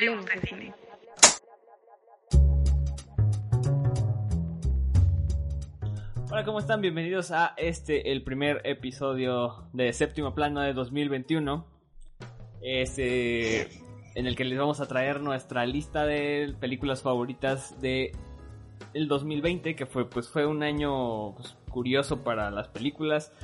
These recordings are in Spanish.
Hablemos de cine. Hola, ¿cómo están? Bienvenidos a este, el primer episodio de Séptimo Plano de 2021. Este, en el que les vamos a traer nuestra lista de películas favoritas de el 2020, que fue, pues, fue un año pues, curioso para las películas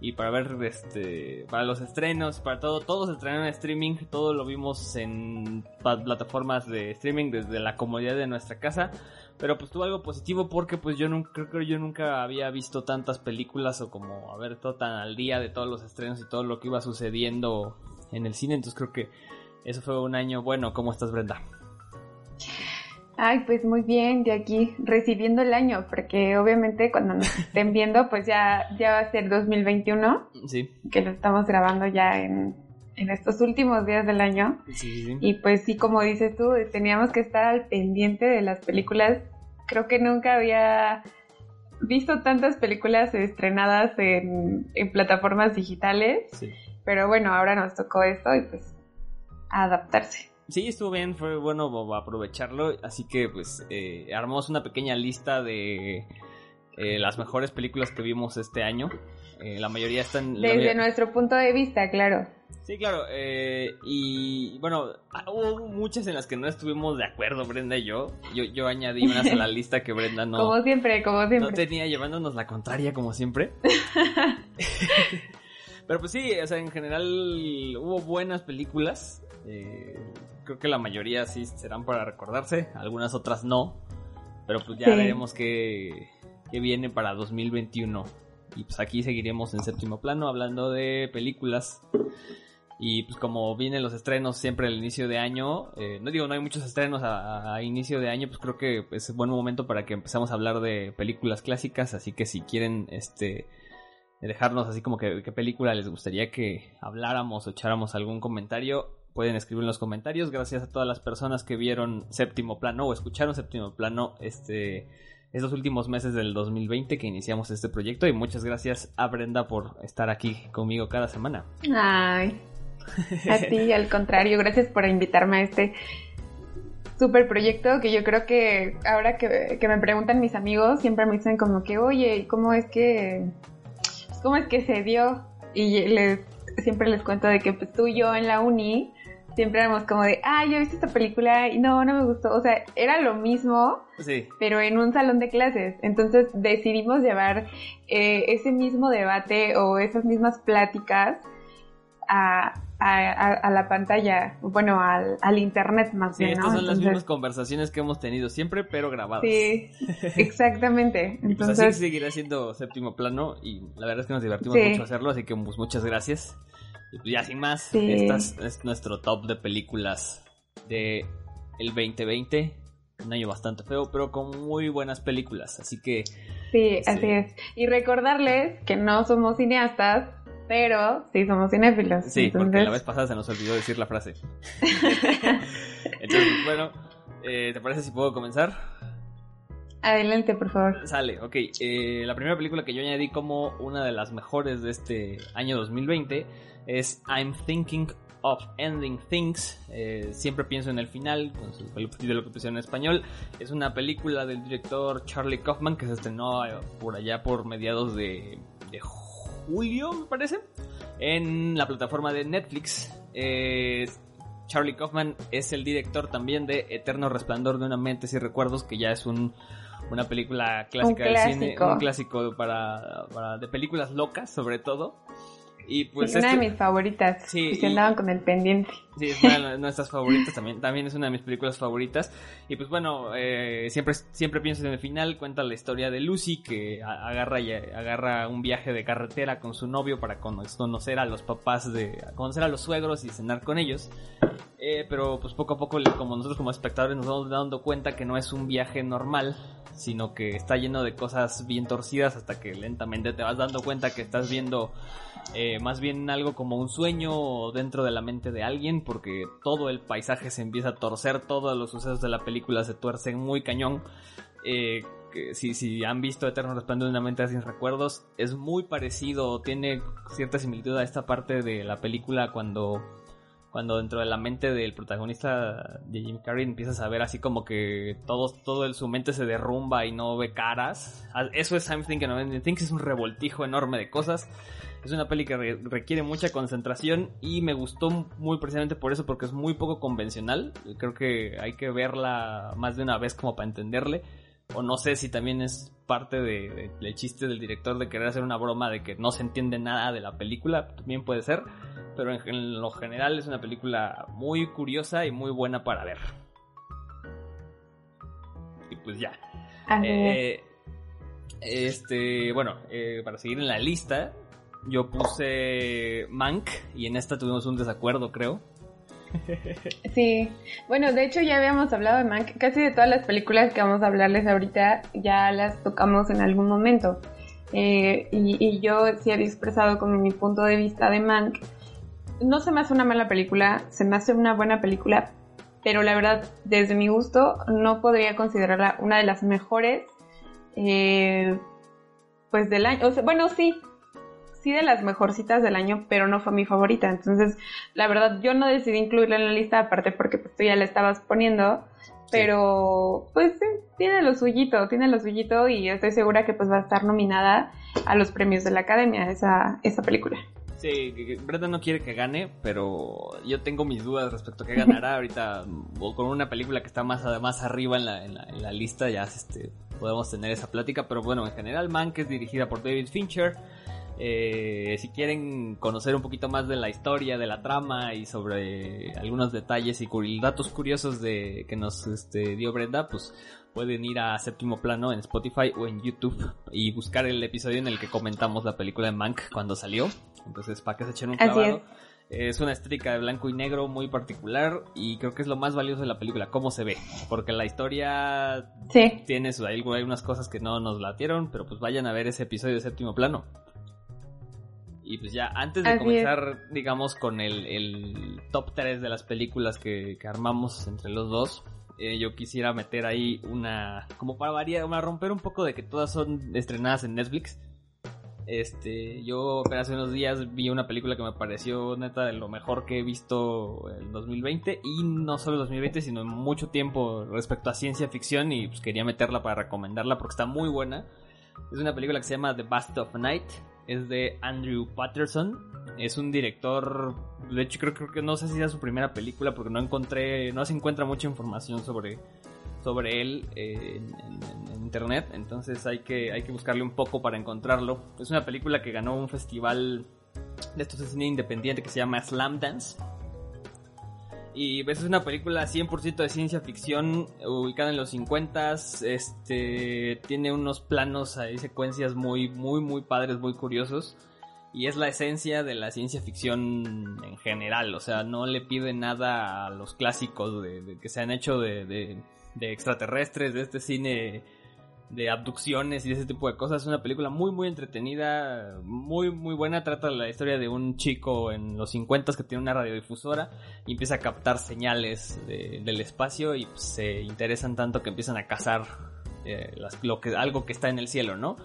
y para ver este para los estrenos, para todo, todo se estrenó en streaming, todo lo vimos en plataformas de streaming desde la comodidad de nuestra casa, pero pues tuvo algo positivo porque pues yo nunca creo que yo nunca había visto tantas películas o como a ver todo tan al día de todos los estrenos y todo lo que iba sucediendo en el cine, entonces creo que eso fue un año bueno. ¿Cómo estás, Brenda? Ay, pues muy bien, de aquí recibiendo el año, porque obviamente cuando nos estén viendo, pues ya, ya va a ser 2021. Sí. Que lo estamos grabando ya en, en estos últimos días del año. Sí, sí, sí. Y pues sí, como dices tú, teníamos que estar al pendiente de las películas. Creo que nunca había visto tantas películas estrenadas en, en plataformas digitales. Sí. Pero bueno, ahora nos tocó esto y pues a adaptarse. Sí, estuvo bien, fue bueno aprovecharlo, así que pues eh, armamos una pequeña lista de eh, las mejores películas que vimos este año. Eh, la mayoría están... Desde nuestro punto de vista, claro. Sí, claro, eh, y bueno, hubo muchas en las que no estuvimos de acuerdo, Brenda y yo. Yo, yo añadí unas a la lista que Brenda no... Como siempre, como siempre. No tenía llevándonos la contraria, como siempre. Pero pues sí, o sea, en general hubo buenas películas. Eh, creo que la mayoría sí serán para recordarse, algunas otras no. Pero pues ya Sí. veremos qué, qué viene para 2021. Y pues aquí seguiremos en séptimo plano hablando de películas. Y pues como vienen los estrenos siempre al inicio de año, eh, no digo no hay muchos estrenos a, a inicio de año, pues creo que es buen momento para que empecemos a hablar de películas clásicas, así que si quieren este dejarnos así como que qué película les gustaría que habláramos o echáramos algún comentario, pueden escribir en los comentarios. Gracias a todas las personas que vieron Séptimo Plano o escucharon Séptimo Plano este estos últimos meses del 2020 que iniciamos este proyecto y muchas gracias a Brenda por estar aquí conmigo cada semana. Ay, a ti, al contrario, gracias por invitarme a este super proyecto que yo creo que ahora que, que me preguntan mis amigos, siempre me dicen como que, oye, ¿y ¿cómo es que, cómo es que se dio? Y les, siempre les cuento de que pues tú y yo en la uni siempre éramos como de, ah, yo he visto esta película y no, no me gustó. O sea, era lo mismo, Sí, pero en un salón de clases. Entonces decidimos llevar eh, ese mismo debate o esas mismas pláticas a, a- la pantalla, bueno, al, al internet más sí bien, estas son las Entonces, mismas conversaciones que hemos tenido siempre, pero grabadas. Sí, exactamente. Y pues así Entonces, seguirá siendo séptimo plano y la verdad es que nos divertimos Sí. mucho hacerlo, así que pues muchas gracias. Y pues ya sin más, Sí. esta es, es nuestro top de películas de el 2020. Un año bastante feo, pero con muy buenas películas. Así que sí, Sí. así es. Y recordarles que no somos cineastas, pero sí somos cinéfilos. sí, porque la vez pasada se nos olvidó decir la frase. Entonces, bueno, eh, ¿te parece si puedo comenzar? Adelante, por favor. Sale, ok. eh, la primera película que yo añadí como una de las mejores de este año 2020 es I'm Thinking of Ending Things. Eh, siempre pienso en el final, con su título que pusieron en español. Es una película del director Charlie Kaufman que se estrenó eh, por allá por mediados de, de julio, me parece, en la plataforma de Netflix. Eh, Charlie Kaufman es el director también de Eterno Resplandor de una mente sin recuerdos, que ya es un, una película clásica Un del cine, un clásico para, para- de películas locas sobre todo. Y pues es una este- de mis favoritas. Sí, y se y- andaban con el pendiente. Sí, es una de nuestras favoritas también. También es una de mis películas favoritas. Y pues bueno, eh, siempre, siempre pienso en el final. Cuenta la historia de Lucy que agarra, y- agarra un viaje de carretera con su novio para cono- conocer a los papás de. conocer a los suegros y cenar con ellos. Eh, pero pues poco a poco, como nosotros como espectadores nos vamos dando cuenta que no es un viaje normal, sino que está lleno de cosas bien torcidas hasta que lentamente te vas dando cuenta que estás viendo eh, más bien algo como un sueño dentro de la mente de alguien, porque todo el paisaje se empieza a torcer, todos los sucesos de la película se tuercen muy cañón. Eh, si, si han visto Eterno Resplandor de una mente sin recuerdos, es muy parecido, tiene cierta similitud a esta parte de la película cuando cuando dentro de la mente del protagonista de Jim Carrey empiezas a ver así como que todo, todo el, su mente se derrumba y no ve caras. Ah, eso es I'm Thinking of Ending Things, es un revoltijo enorme de cosas. Es una peli que requiere mucha concentración y me gustó muy precisamente por eso, porque es muy poco convencional. Creo que hay que verla más de una vez como para entenderle. O no sé si también es parte del de, chiste del director de querer hacer una broma de que no se entiende nada de la película, también puede ser pero en, lo general es una película muy curiosa y muy buena para ver. Y pues ya. Eh, este, bueno, eh, para seguir en la lista, yo puse Mank y en esta tuvimos un desacuerdo, creo. Sí, bueno, de hecho ya habíamos hablado de Mank, casi de todas las películas que vamos a hablarles ahorita ya las tocamos en algún momento. Eh, y, y, yo sí he expresado como mi punto de vista de Mank, no se me hace una mala película, se me hace una buena película, pero la verdad, desde mi gusto, no podría considerarla una de las mejores, eh, pues del año. bueno, sí, sí de las mejorcitas del año, pero no fue mi favorita. Entonces, la verdad, yo no decidí incluirla en la lista, aparte porque pues, tú ya la estabas poniendo. Pero, pues sí, tiene lo suyito, tiene lo suyito y estoy segura que pues va a estar nominada a los premios de la Academia esa, esa película. Sí, Brenda no quiere que gane, pero yo tengo mis dudas respecto a qué ganará ahorita. O con una película que está más, más arriba en la, en la, lista, ya este, podemos tener esa plática. Pero bueno, en general, Man, que es dirigida por David Fincher. Eh, si quieren conocer un poquito más de la historia, de la trama y sobre algunos detalles y datos curiosos de que nos este, dio Brenda, pues pueden ir a séptimo plano en Spotify o en YouTube y buscar el episodio en el que comentamos la película de Mank cuando salió. Entonces, para que se echen un clavado. Es. una estética de blanco y negro muy particular y creo que es lo más valioso de la película, cómo se ve. Porque la historia tiene su, hay, unas cosas que no nos latieron, pero pues vayan a ver ese episodio de séptimo plano. Y pues ya, antes de comenzar, digamos, con el, top 3 de las películas que, armamos entre los dos, eh, yo quisiera meter ahí una, como para variar, para romper un poco de que todas son estrenadas en Netflix. Este, yo hace unos días vi una película que me pareció neta de lo mejor que he visto en 2020 y no solo en 2020 sino en mucho tiempo respecto a ciencia ficción y pues quería meterla para recomendarla porque está muy buena. Es una película que se llama The Bast of Night, es de Andrew Patterson, es un director, de hecho creo, que no sé si es su primera película porque no encontré, no se encuentra mucha información sobre sobre él eh, en, internet, entonces hay que, hay que buscarle un poco para encontrarlo. Es una película que ganó un festival de estos cine independiente que se llama Slam Dance. Y pues, es una película 100% de ciencia ficción, ubicada en los 50 este tiene unos planos y secuencias muy muy muy padres, muy curiosos y es la esencia de la ciencia ficción en general, o sea, no le pide nada a los clásicos de, que se han hecho de extraterrestres, de este cine de abducciones y ese tipo de cosas. Es una película muy, muy entretenida, muy, muy buena. Trata la historia de un chico en los 50 que tiene una radiodifusora y empieza a captar señales del espacio y pues, se interesan tanto que empiezan a cazar eh, lo que, algo que está en el cielo, ¿no?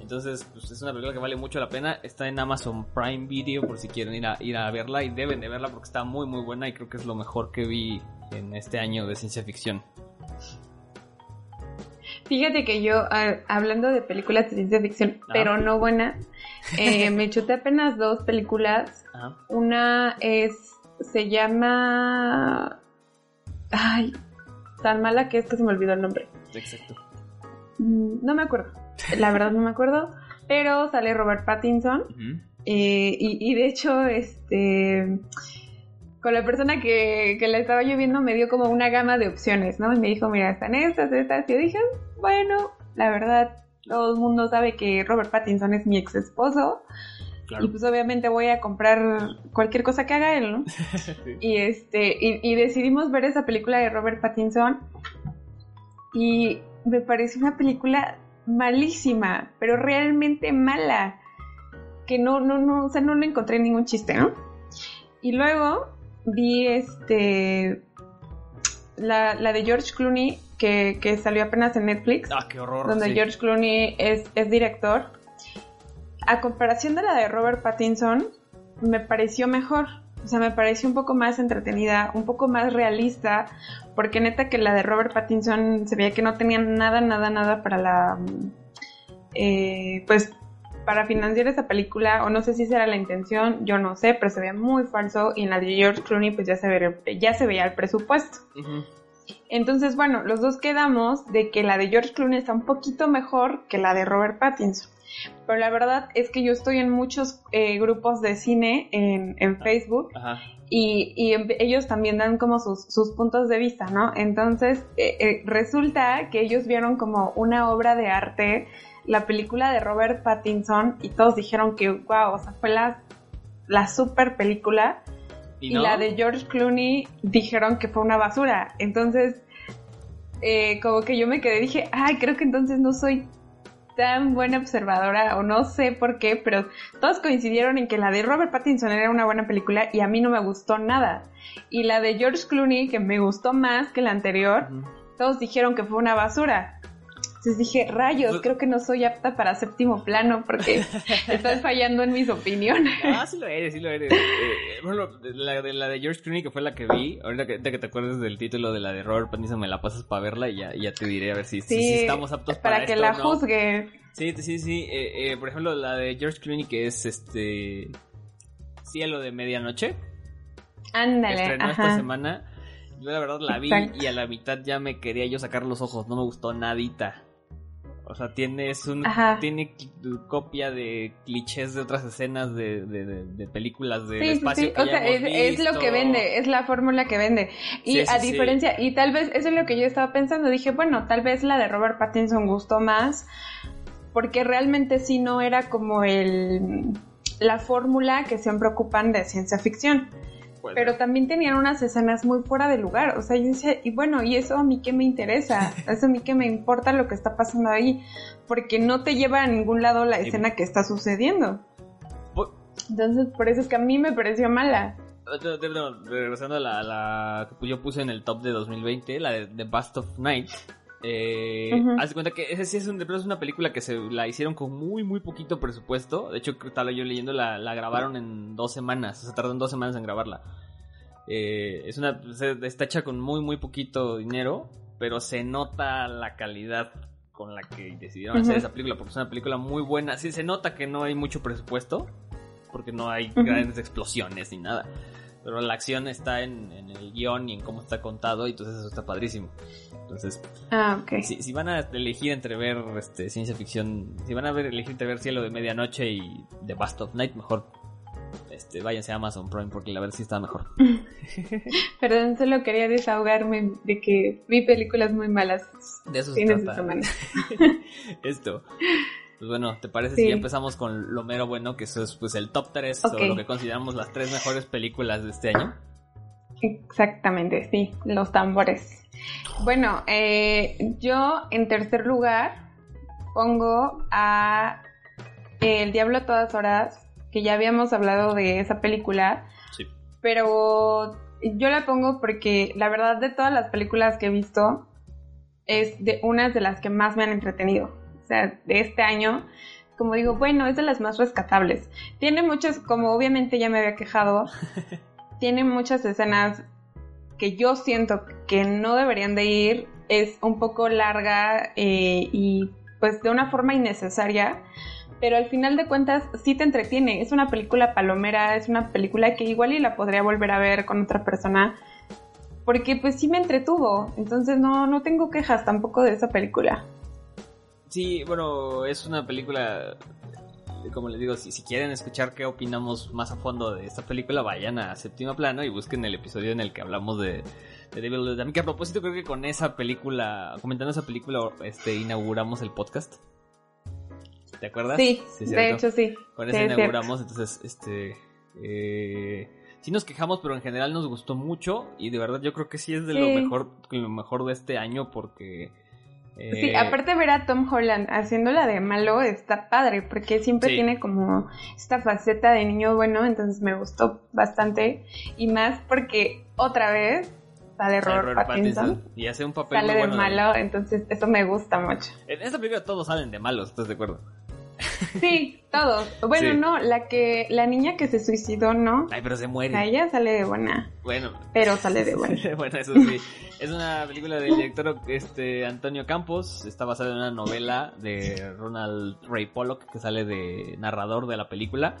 Entonces, pues, es una película que vale mucho la pena. Está en Amazon Prime Video por si quieren ir a, ir a verla y deben de verla porque está muy, muy buena y creo que es lo mejor que vi en este año de ciencia ficción. Fíjate que yo, hablando de películas de ciencia ficción, ah. pero no buena, eh, me chuté apenas dos películas. Una es, se llama... Ay, tan mala que es que se me olvidó el nombre. Exacto. Mm, no me acuerdo, la verdad no me acuerdo, pero sale Robert Pattinson. Eh, y, y, de hecho, este con la persona que, que la estaba yo viendo me dio como una gama de opciones, ¿no? Y me dijo, mira, están estas, estas. Y yo dije, bueno, la verdad, todo el mundo sabe que Robert Pattinson es mi ex esposo. Y pues obviamente voy a comprar cualquier cosa que haga él, ¿no? Y este, y, decidimos ver esa película de Robert Pattinson. Y me pareció una película malísima, pero realmente mala. Que no, no, no, o sea, no le encontré ningún chiste, ¿no? Y luego vi este la, la, de George Clooney que, que, salió apenas en Netflix. Ah, qué horror. Donde George Clooney es, es, director. A comparación de la de Robert Pattinson, me pareció mejor. O sea, me pareció un poco más entretenida, un poco más realista, porque neta que la de Robert Pattinson se veía que no tenía nada, nada, nada para la... Eh, pues para financiar esa película, o no sé si esa era la intención, yo no sé, pero se veía muy falso y en la de George Clooney pues ya se veía, ya se veía el presupuesto. Entonces, bueno, los dos quedamos de que la de George Clooney está un poquito mejor que la de Robert Pattinson. Pero la verdad es que yo estoy en muchos eh, grupos de cine en, en Facebook Y, y, ellos también dan como sus, sus, puntos de vista, ¿no? Entonces eh, eh, resulta que ellos vieron como una obra de arte la película de Robert Pattinson y todos dijeron que, wow, o sea, fue la, la super película. Y, la de George Clooney dijeron que fue una basura. Entonces, eh, como que yo me quedé, dije, ay, creo que entonces no soy tan buena observadora o no sé por qué, pero todos coincidieron en que la de Robert Pattinson era una buena película y a mí no me gustó nada. Y la de George Clooney, que me gustó más que la anterior, todos dijeron que fue una basura. Entonces dije, rayos, pues creo que no soy apta para séptimo plano porque estás fallando en mis opiniones. Ah, sí lo eres, sí lo eres. Eh, bueno, la de, la de George Clooney, que fue la que vi, ahorita que, te acuerdes del título de la de Robert Pattinson, me la pasas para verla y ya, ya te diré a ver si, si, estamos aptos para, para que la juzgue. Sí, sí, sí. Eh, eh, por ejemplo, la de George Clooney, que es este Cielo de Medianoche. Ándale. Estrenó esta semana. Yo la verdad la vi y a la mitad ya me quería yo sacar los ojos, no me gustó nadita. O sea, tiene, un, tiene copia de clichés de otras escenas de, de, películas de espacio. Sí, o sea, es, lo que vende, es la fórmula que vende. Y a diferencia, y tal vez eso es lo que yo estaba pensando, dije, bueno, tal vez la de Robert Pattinson gustó más, porque realmente sí no era como el la fórmula que siempre ocupan de ciencia ficción pero también tenían unas escenas muy fuera de lugar. O sea, yo decía, y bueno, ¿y eso a mí qué me interesa? Eso a mí qué me importa lo que está pasando ahí? Porque no te lleva a ningún lado la escena que está sucediendo. Entonces, por eso es que a mí me pareció mala. Regresando a la, la que yo puse en el top de 2020, la de The Bust of Night. Eh, Haz cuenta que ese sí es, un, es una película que se la hicieron con muy, muy poquito presupuesto. De hecho, estaba yo leyendo, la, la grabaron en dos semanas. Se tardaron dos semanas en grabarla. Eh, es una, está hecha con muy, muy poquito dinero, pero se nota la calidad con la que decidieron hacer esa película, porque es una película muy buena. Sí, se nota que no hay mucho presupuesto, porque no hay grandes explosiones ni nada. Pero la acción está en, el guion y en cómo está contado, y entonces eso está padrísimo. Entonces, ah, si, van a elegir entre ver este, ciencia ficción, si van a ver, elegir entre ver Cielo de Medianoche y The Bust of Night, mejor este, váyanse a Amazon Prime porque la verdad sí está mejor. Perdón, solo quería desahogarme de que vi películas muy malas. De eso se trata. Esto. Pues bueno, ¿te parece si ya empezamos con lo mero bueno, que eso es pues el top 3 o lo que consideramos las tres mejores películas de este año? Exactamente, sí, los tambores. Bueno, eh, yo en tercer lugar pongo a El Diablo a todas horas, que ya habíamos hablado de esa película. Sí. Pero yo la pongo porque la verdad de todas las películas que he visto es de unas de las que más me han entretenido o sea, de este año, como digo, bueno, es de las más rescatables. Tiene muchas, como obviamente ya me había quejado, tiene muchas escenas que yo siento que no deberían de ir, es un poco larga eh, y pues de una forma innecesaria, pero al final de cuentas sí te entretiene, es una película palomera, es una película que igual y la podría volver a ver con otra persona, porque pues sí me entretuvo, entonces no, no tengo quejas tampoco de esa película. Sí, bueno, es una película, como les digo, si, si quieren escuchar qué opinamos más a fondo de esta película, vayan a Séptima Plano y busquen el episodio en el que hablamos de, de Devil También que a propósito creo que con esa película, comentando esa película, este, inauguramos el podcast. ¿Te acuerdas? Sí, de hecho sí. Con eso inauguramos, entonces, este... Eh, sí nos quejamos, pero en general nos gustó mucho y de verdad yo creo que sí es de lo mejor, lo mejor de este año porque Sí, eh, aparte ver a Tom Holland haciéndola de malo está padre, porque siempre tiene como esta faceta de niño bueno, entonces me gustó bastante. Y más porque otra vez sale Robert, Pattinson, y hace un papel sale de malo, entonces eso me gusta mucho. En esta película todos salen de malos, ¿estás de acuerdo? Sí, todos. Bueno, Sí. no, la que, la niña que se suicidó, ¿no? Ay, pero se muere. A ella sale de buena, Bueno, pero sale de buena. bueno, eso sí. Es una película del director este, Antonio Campos. Está basada en una novela de Ronald Ray Pollock que sale de narrador de la película.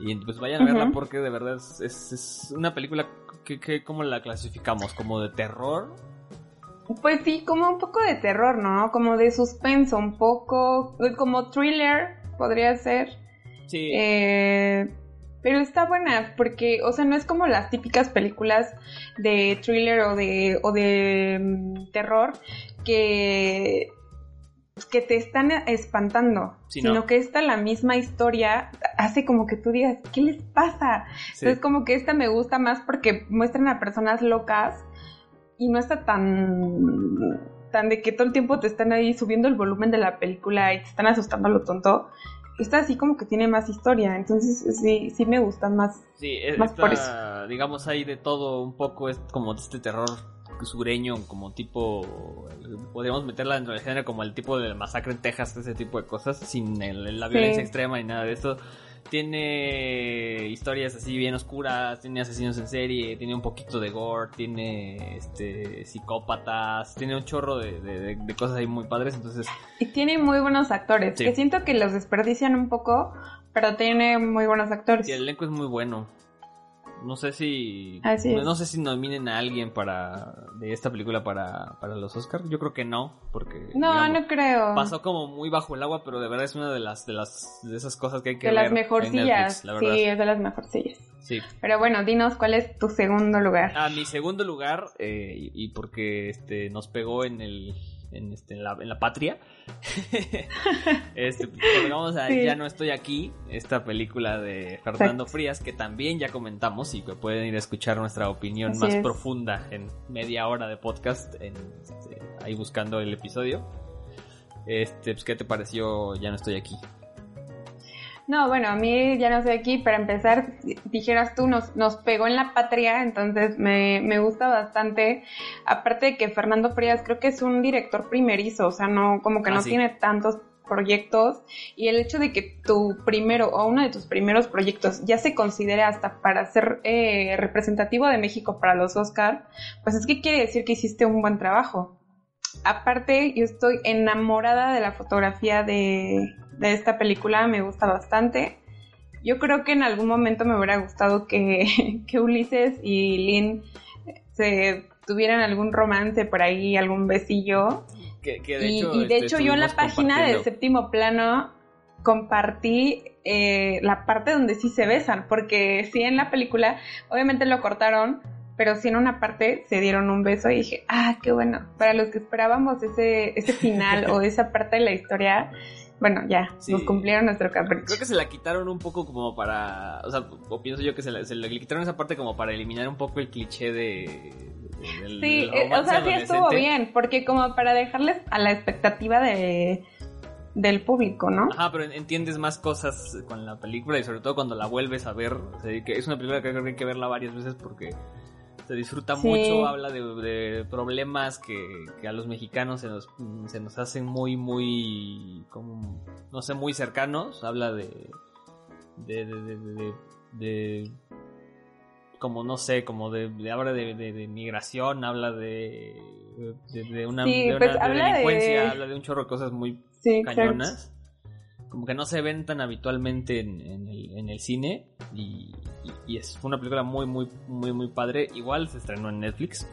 Y pues vayan a verla porque de verdad es, es- es una película que, que ¿cómo la clasificamos? ¿Como de terror? Pues sí, como un poco de terror, ¿no? Como de suspenso, un poco, como thriller, podría ser. Sí. Eh, pero está buena porque, o sea, no es como las típicas películas de thriller o de, o de mm, terror que, que te están espantando, Sí, sino no. que esta la misma historia hace como que tú digas, ¿qué les pasa? sí. Entonces como que esta me gusta más porque muestran a personas locas y no está tan tan de que todo el tiempo te están ahí subiendo el volumen de la película y te están asustando a lo tonto. Esta así como que tiene más historia, entonces sí, sí me gusta más. Sí, es, Más por esta, digamos, hay de todo un poco, es como este terror sureño, como tipo, podríamos meterla dentro del género como el tipo de masacre en Texas, ese tipo de cosas, sin el- la Sí. violencia extrema ni nada de esto. Tiene historias así bien oscuras, tiene asesinos en serie, tiene un poquito de gore, tiene este psicópatas, tiene un chorro de, de- cosas ahí muy padres, entonces Y tiene muy buenos actores, Sí. que siento que los desperdician un poco, pero tiene muy buenos actores. Sí, el elenco es muy bueno. No sé si. Así no, sé si nominen a alguien para. de esta película para, para los Oscars. Yo creo que no. Porque. No, digamos, no creo. Pasó como muy bajo el agua, pero de verdad es una de las de las de esas cosas que hay que de ver las en mejorcillas. Netflix, la. Sí, es de las mejorcillas. Sí. Pero bueno, dinos cuál es tu segundo lugar. A mi segundo lugar, eh, y, y porque este nos pegó en el. En, este, en, la, en la patria. este, pues, vamos a Sí. Ya no estoy aquí. Esta película de Fernando Frías, que también ya comentamos y que pueden ir a escuchar nuestra opinión Así más es. profunda en media hora de podcast. En, este, ahí buscando el episodio. Este, pues, ¿qué te pareció? Ya no estoy aquí. No, bueno, a mí ya no sé aquí, para empezar, dijeras tú, nos, nos pegó en la patria, entonces me, me gusta bastante. Aparte de que Fernando Frías creo que es un director primerizo, o sea, no, como que Ah, no sí. tiene tantos proyectos y el hecho de que tu primero o uno de tus primeros proyectos ya se considere hasta para ser eh, representativo de México para los Oscar, pues es que quiere decir que hiciste un buen trabajo. Aparte, yo estoy enamorada de la fotografía de, de esta película, me gusta bastante. Yo creo que en algún momento me hubiera gustado que, que Ulises y Lynn se tuvieran algún romance por ahí, algún besillo. Que, que de y, hecho, y de este, hecho yo en la página de séptimo plano compartí eh, la parte donde sí se besan, porque sí en la película obviamente lo cortaron, pero sí en una parte se dieron un beso y dije, ah, qué bueno, para los que esperábamos ese, ese final o esa parte de la historia, bueno, ya, Sí. nos cumplieron nuestro capricho. Creo que se la quitaron un poco como para. O sea, o pienso yo que se, la- se le quitaron esa parte como para eliminar un poco el cliché de. Sí, eh, o sea, sí estuvo bien, porque como para dejarles a la expectativa de del público, ¿no? Ajá, pero entiendes más cosas con la película y sobre todo cuando la vuelves a ver. O sea, que es una película que creo que hay que verla varias veces porque se disfruta Sí. mucho, habla de, de problemas que, que a los mexicanos se nos, se nos hacen muy, muy, como, no sé, muy cercanos. Habla de, de, de, de, como no sé, como de, habla de, migración, habla de, de, una, Sí, pues habla delincuencia, habla de un chorro de cosas muy Sí, cañonas. Como que no se ven tan habitualmente en, en el, en el cine. Y, y- y es una película muy, muy, muy, muy padre. Igual se estrenó en Netflix.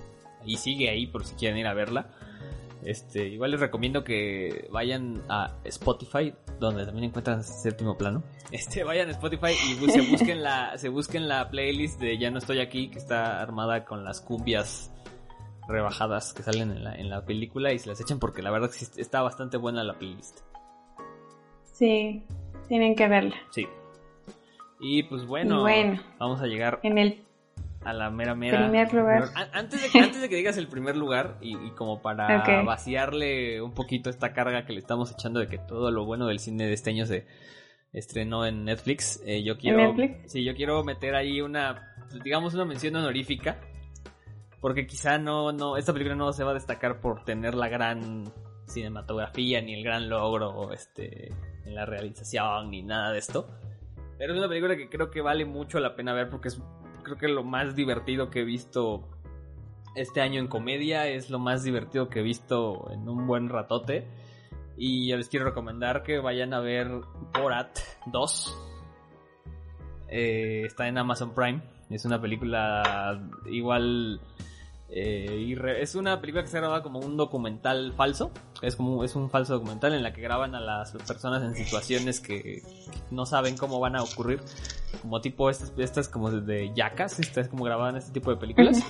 Y sigue ahí por si quieren ir a verla. Este, igual les recomiendo que vayan a Spotify, donde también encuentran séptimo plano. Este, vayan a Spotify y se busquen la, se busquen la playlist de Ya no estoy aquí, que está armada con las cumbias rebajadas que salen en la, en la película y se las echen porque la verdad está bastante buena la playlist. Sí, tienen que verla. Sí. Y pues bueno, vamos a llegar En el a la mera mera. Primer lugar. An- Antes de, que, antes de que digas el primer lugar y, y como para vaciarle un poquito esta carga que le estamos echando de que todo lo bueno del cine de este año se estrenó en Netflix, eh, yo quiero, Netflix? sí, yo quiero meter ahí una, digamos una mención honorífica, porque quizá no, no, esta película no se va a destacar por tener la gran cinematografía ni el gran logro, este, en la realización ni nada de esto. Pero es una película que creo que vale mucho la pena ver porque es creo que lo más divertido que he visto este año en comedia. Es lo más divertido que he visto en un buen ratote. Y yo les quiero recomendar que vayan a ver Borat 2. Eh, está en Amazon Prime. Es una película igual eh, es una película que se graba como un documental falso. Es como es un falso documental en la que graban a las personas en situaciones que no saben cómo van a ocurrir. Como tipo estas, estas como de yacas, estas como grababan este tipo de películas.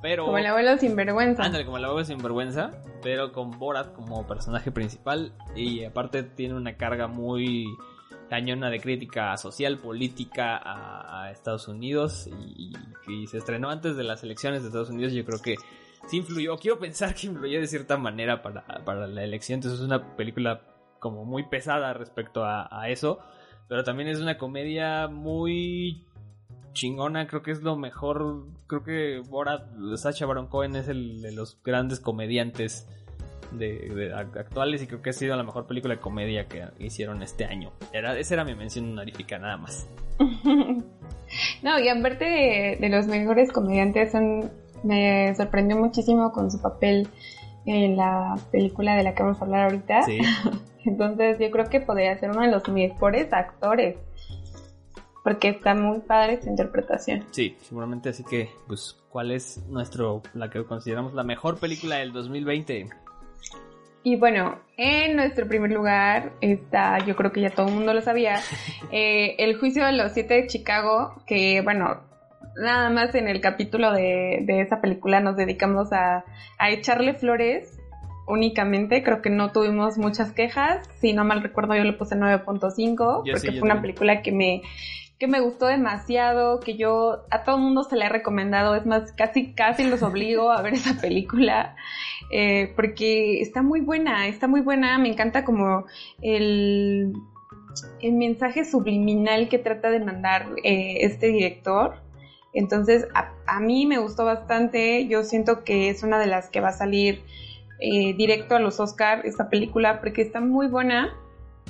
Pero, como el abuelo sinvergüenza. Ándale, como el abuelo sinvergüenza, pero con Borat como personaje principal. Y aparte tiene una carga muy cañona de crítica social, política a, Estados Unidos y, se estrenó antes de las elecciones de Estados Unidos. Yo creo que sí influyó, quiero pensar que influyó de cierta manera para, para la elección. Entonces es una película como muy pesada respecto a, eso, pero también es una comedia muy chingona, creo que es lo mejor, creo que Borat, Sacha Baron Cohen es el de los grandes comediantes de, actuales y creo que ha sido la mejor película de comedia que hicieron este año. Era, esa era mi mención honorífica nada más. no, y aparte de, de los mejores comediantes, me sorprendió muchísimo con su papel en la película de la que vamos a hablar ahorita. Entonces yo creo que podría ser uno de los mejores actores. Porque está muy padre su interpretación. Sí, seguramente. Así que, pues, ¿cuál es nuestro, la que consideramos la mejor película del 2020? Y bueno, en nuestro primer lugar está, yo creo que ya todo el mundo lo sabía, eh, el juicio de los siete de Chicago, que bueno, nada más en el capítulo de, esa película nos dedicamos a, echarle flores únicamente, creo que no tuvimos muchas quejas, si no mal recuerdo yo le puse 9.5, porque fue una película que me, que me gustó demasiado, que yo a todo el mundo se le he recomendado, es más, casi, casi los obligo a ver esa película, eh, porque está muy buena, está muy buena, me encanta como el, el mensaje subliminal que trata de mandar eh, este director. Entonces, a, mí me gustó bastante, yo siento que es una de las que va a salir eh, directo a los Oscar esta película, porque está muy buena.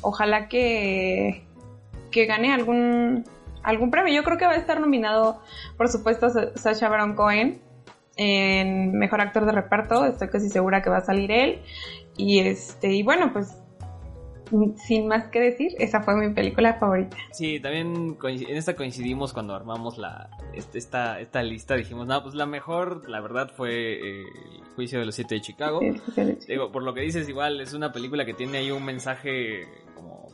Ojalá que, que gane algún algún premio. Yo creo que va a estar nominado, por supuesto, Sasha Baron Cohen en Mejor Actor de Reparto. Estoy casi segura que va a salir él. Y este, y bueno, pues sin más que decir, esa fue mi película favorita. Sí, también en esta coincidimos cuando armamos la este, esta, esta lista. Dijimos, no, pues la mejor, la verdad, fue eh, El Juicio de los Siete de Chicago. Digo, por lo que dices, igual es una película que tiene ahí un mensaje como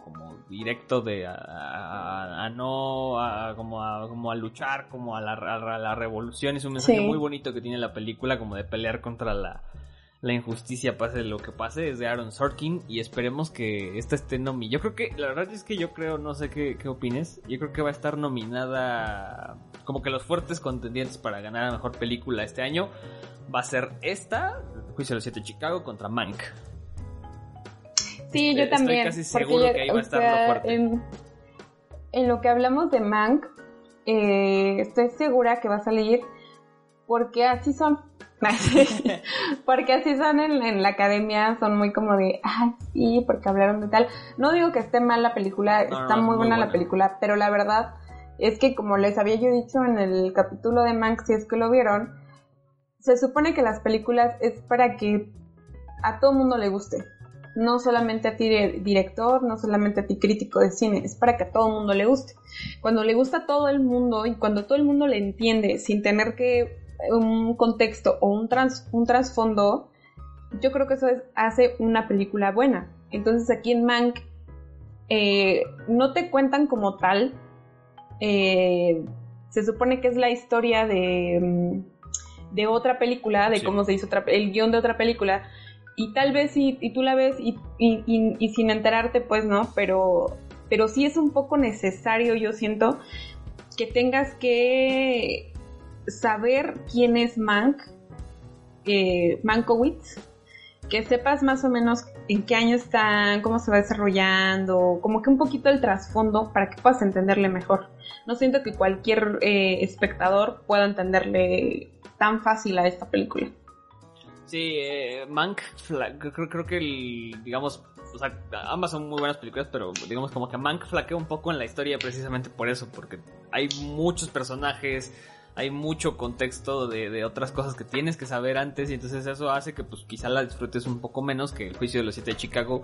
directo de a, no a, como a como a luchar como a la, la revolución. Es un mensaje muy bonito que tiene la película como de pelear contra la, la injusticia pase lo que pase es de Aaron Sorkin y esperemos que esta esté nominada yo creo que la verdad es que yo creo no sé qué, qué opines yo creo que va a estar nominada como que los fuertes contendientes para ganar la mejor película este año va a ser esta Juicio de los Siete Chicago contra Mank Sí, yo también. Estoy casi seguro que ahí va a estar lo fuerte. En, lo que hablamos de Mank, eh, estoy segura que va a salir porque así son. porque así son en, la academia, son muy como de, ah, sí, porque hablaron de tal. No digo que esté mal la película, está muy, buena, la película, pero la verdad es que como les había yo dicho en el capítulo de Mank, si es que lo vieron, se supone que las películas es para que a todo mundo le guste no solamente a ti director, no solamente a ti crítico de cine, es para que a todo el mundo le guste. Cuando le gusta a todo el mundo y cuando todo el mundo le entiende sin tener que un contexto o un, un trasfondo, yo creo que eso hace una película buena. Entonces aquí en Mank eh, no te cuentan como tal, eh, se supone que es la historia de, mm, de otra película, de cómo se hizo el guion de otra película, y tal vez y, y tú la ves y, sin enterarte, pues no, pero, pero sí es un poco necesario, yo siento, que tengas que saber quién es Mank, eh, Mankowitz, que sepas más o menos en qué año están, cómo se va desarrollando, como que un poquito el trasfondo para que puedas entenderle mejor. No siento que cualquier eh, espectador pueda entenderle tan fácil a esta película. Sí, eh, Mank, creo, creo que el, digamos, o sea, ambas son muy buenas películas, pero digamos como que Mank flaquea un poco en la historia precisamente por eso, porque hay muchos personajes, hay mucho contexto de, otras cosas que tienes que saber antes y entonces eso hace que pues quizá la disfrutes un poco menos que el juicio de los siete de Chicago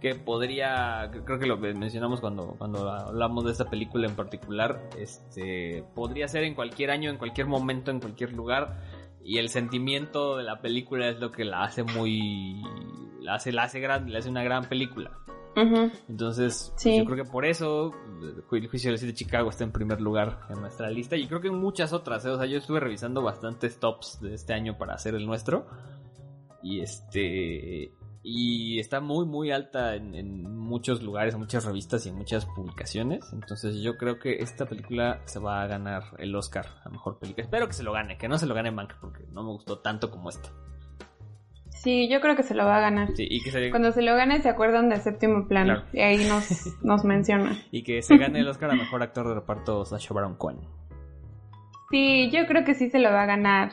que podría creo que lo mencionamos cuando cuando hablamos de esta película en particular este podría ser en cualquier año en cualquier momento en cualquier lugar y el sentimiento de la película es lo que la hace muy la hace la hace grande la hace una gran película entonces, pues, yo creo que por eso el juicio de Chicago está en primer lugar en nuestra lista. Y creo que en muchas otras. ¿eh? O sea, yo estuve revisando bastantes tops de este año para hacer el nuestro. Y este. Y está muy, muy alta en, muchos lugares, en muchas revistas y en muchas publicaciones. Entonces, yo creo que esta película se va a ganar el Oscar a mejor película. Espero que se lo gane, que no se lo gane Mank, porque no me gustó tanto como esta. Sí, yo creo que se lo va a ganar. Cuando se lo gane se acuerdan del séptimo plano y ahí nos, nos menciona. Y que se gane el Oscar a Mejor Actor de Reparto Sacha Baron Cohen. Sí, yo creo que sí se lo va a ganar.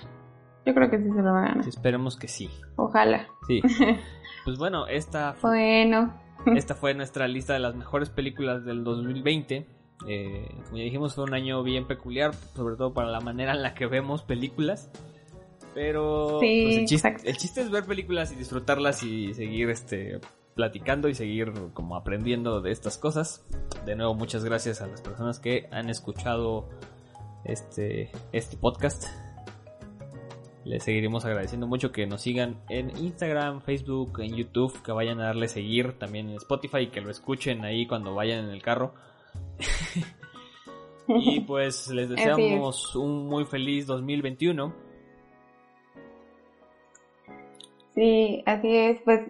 Yo creo que sí se lo va a ganar. esperemos que sí. Ojalá. Sí. Pues bueno, esta fue, bueno. esta fue nuestra lista de las mejores películas del 2020. Eh, como ya dijimos, fue un año bien peculiar, sobre todo para la manera en la que vemos películas. Pero pues, el, chiste, es ver películas y disfrutarlas y seguir este platicando y seguir como aprendiendo de estas cosas. De nuevo, muchas gracias a las personas que han escuchado este, este podcast. Les seguiremos agradeciendo mucho que nos sigan en Instagram, Facebook, en YouTube, que vayan a darle seguir también en Spotify y que lo escuchen ahí cuando vayan en el carro. y pues les deseamos un muy feliz 2021 Sí, así es. Pues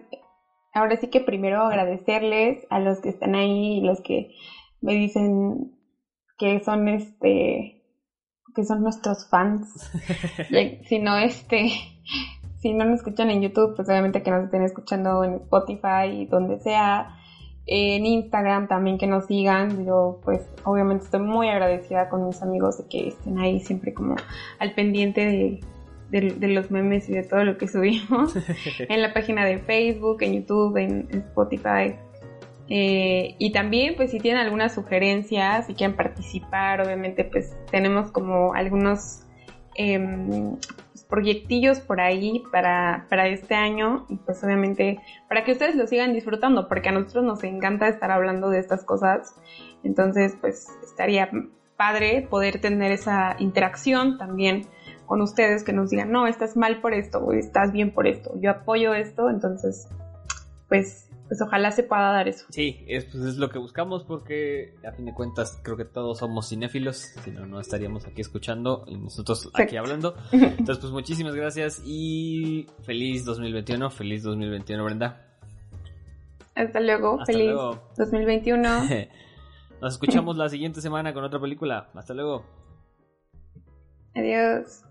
ahora sí que primero agradecerles a los que están ahí, los que me dicen que son este que son nuestros fans. si no este si no nos escuchan en YouTube, pues obviamente que nos estén escuchando en Spotify y donde sea. En Instagram también que nos sigan. Yo pues obviamente estoy muy agradecida con mis amigos de que estén ahí siempre como al pendiente de, de, los memes y de todo lo que subimos en la página de Facebook, en YouTube, en, Spotify. Eh, y también, pues si tienen alguna sugerencia, si quieren participar, obviamente, pues tenemos como algunos pues, proyectillos por ahí para, para este año y pues obviamente para que ustedes lo sigan disfrutando, porque a nosotros nos encanta estar hablando de estas cosas. Entonces, pues estaría padre poder tener esa interacción también con ustedes que nos digan, no, estás mal por esto o estás bien por esto, yo apoyo esto, entonces, pues, pues ojalá se pueda dar eso. Sí, es, pues es lo que buscamos porque a fin de cuentas creo que todos somos cinéfilos, si no, no estaríamos aquí escuchando y nosotros aquí hablando. Entonces, pues muchísimas gracias y feliz 2021, feliz 2021, Brenda. Hasta luego, feliz 2021. Nos escuchamos la siguiente semana con otra película. Hasta luego. Adiós.